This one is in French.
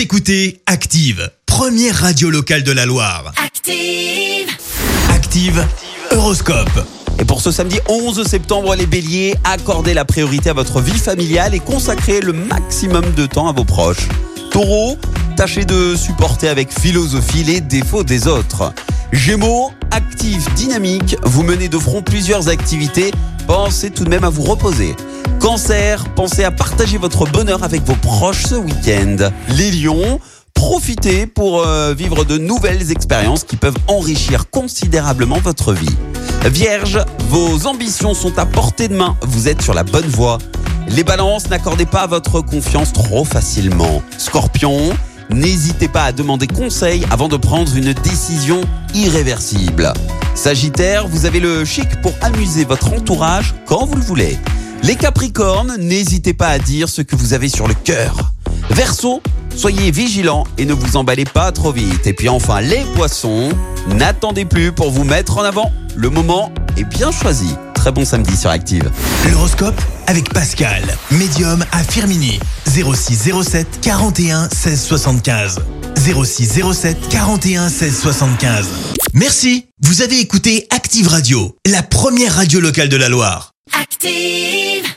Vous écoutez Active, première radio locale de la Loire. Active. Active, Horoscope. Et pour ce samedi 11 septembre, les béliers, accordez la priorité à votre vie familiale et consacrez le maximum de temps à vos proches. Taureau, tâchez de supporter avec philosophie les défauts des autres. Gémeaux, actif, dynamique, vous menez de front plusieurs activités, pensez tout de même à vous reposer. Cancer, pensez à partager votre bonheur avec vos proches ce week-end. Les lions, profitez pour euh, vivre de nouvelles expériences qui peuvent enrichir considérablement votre vie. Vierge, vos ambitions sont à portée de main, vous êtes sur la bonne voie. Les balances, n'accordez pas votre confiance trop facilement. Scorpion, n'hésitez pas à demander conseil avant de prendre une décision irréversible. Sagittaire, vous avez le chic pour amuser votre entourage quand vous le voulez. Les Capricornes, n'hésitez pas à dire ce que vous avez sur le cœur. Verseau, soyez vigilants et ne vous emballez pas trop vite. Et puis enfin, les Poissons, n'attendez plus pour vous mettre en avant. Le moment est bien choisi. Très bon samedi sur Active. L'horoscope avec Pascal, médium à Firmini. 0607 41 16 75. 0607 41 16 75. Merci, vous avez écouté Active Radio, la première radio locale de la Loire. Active.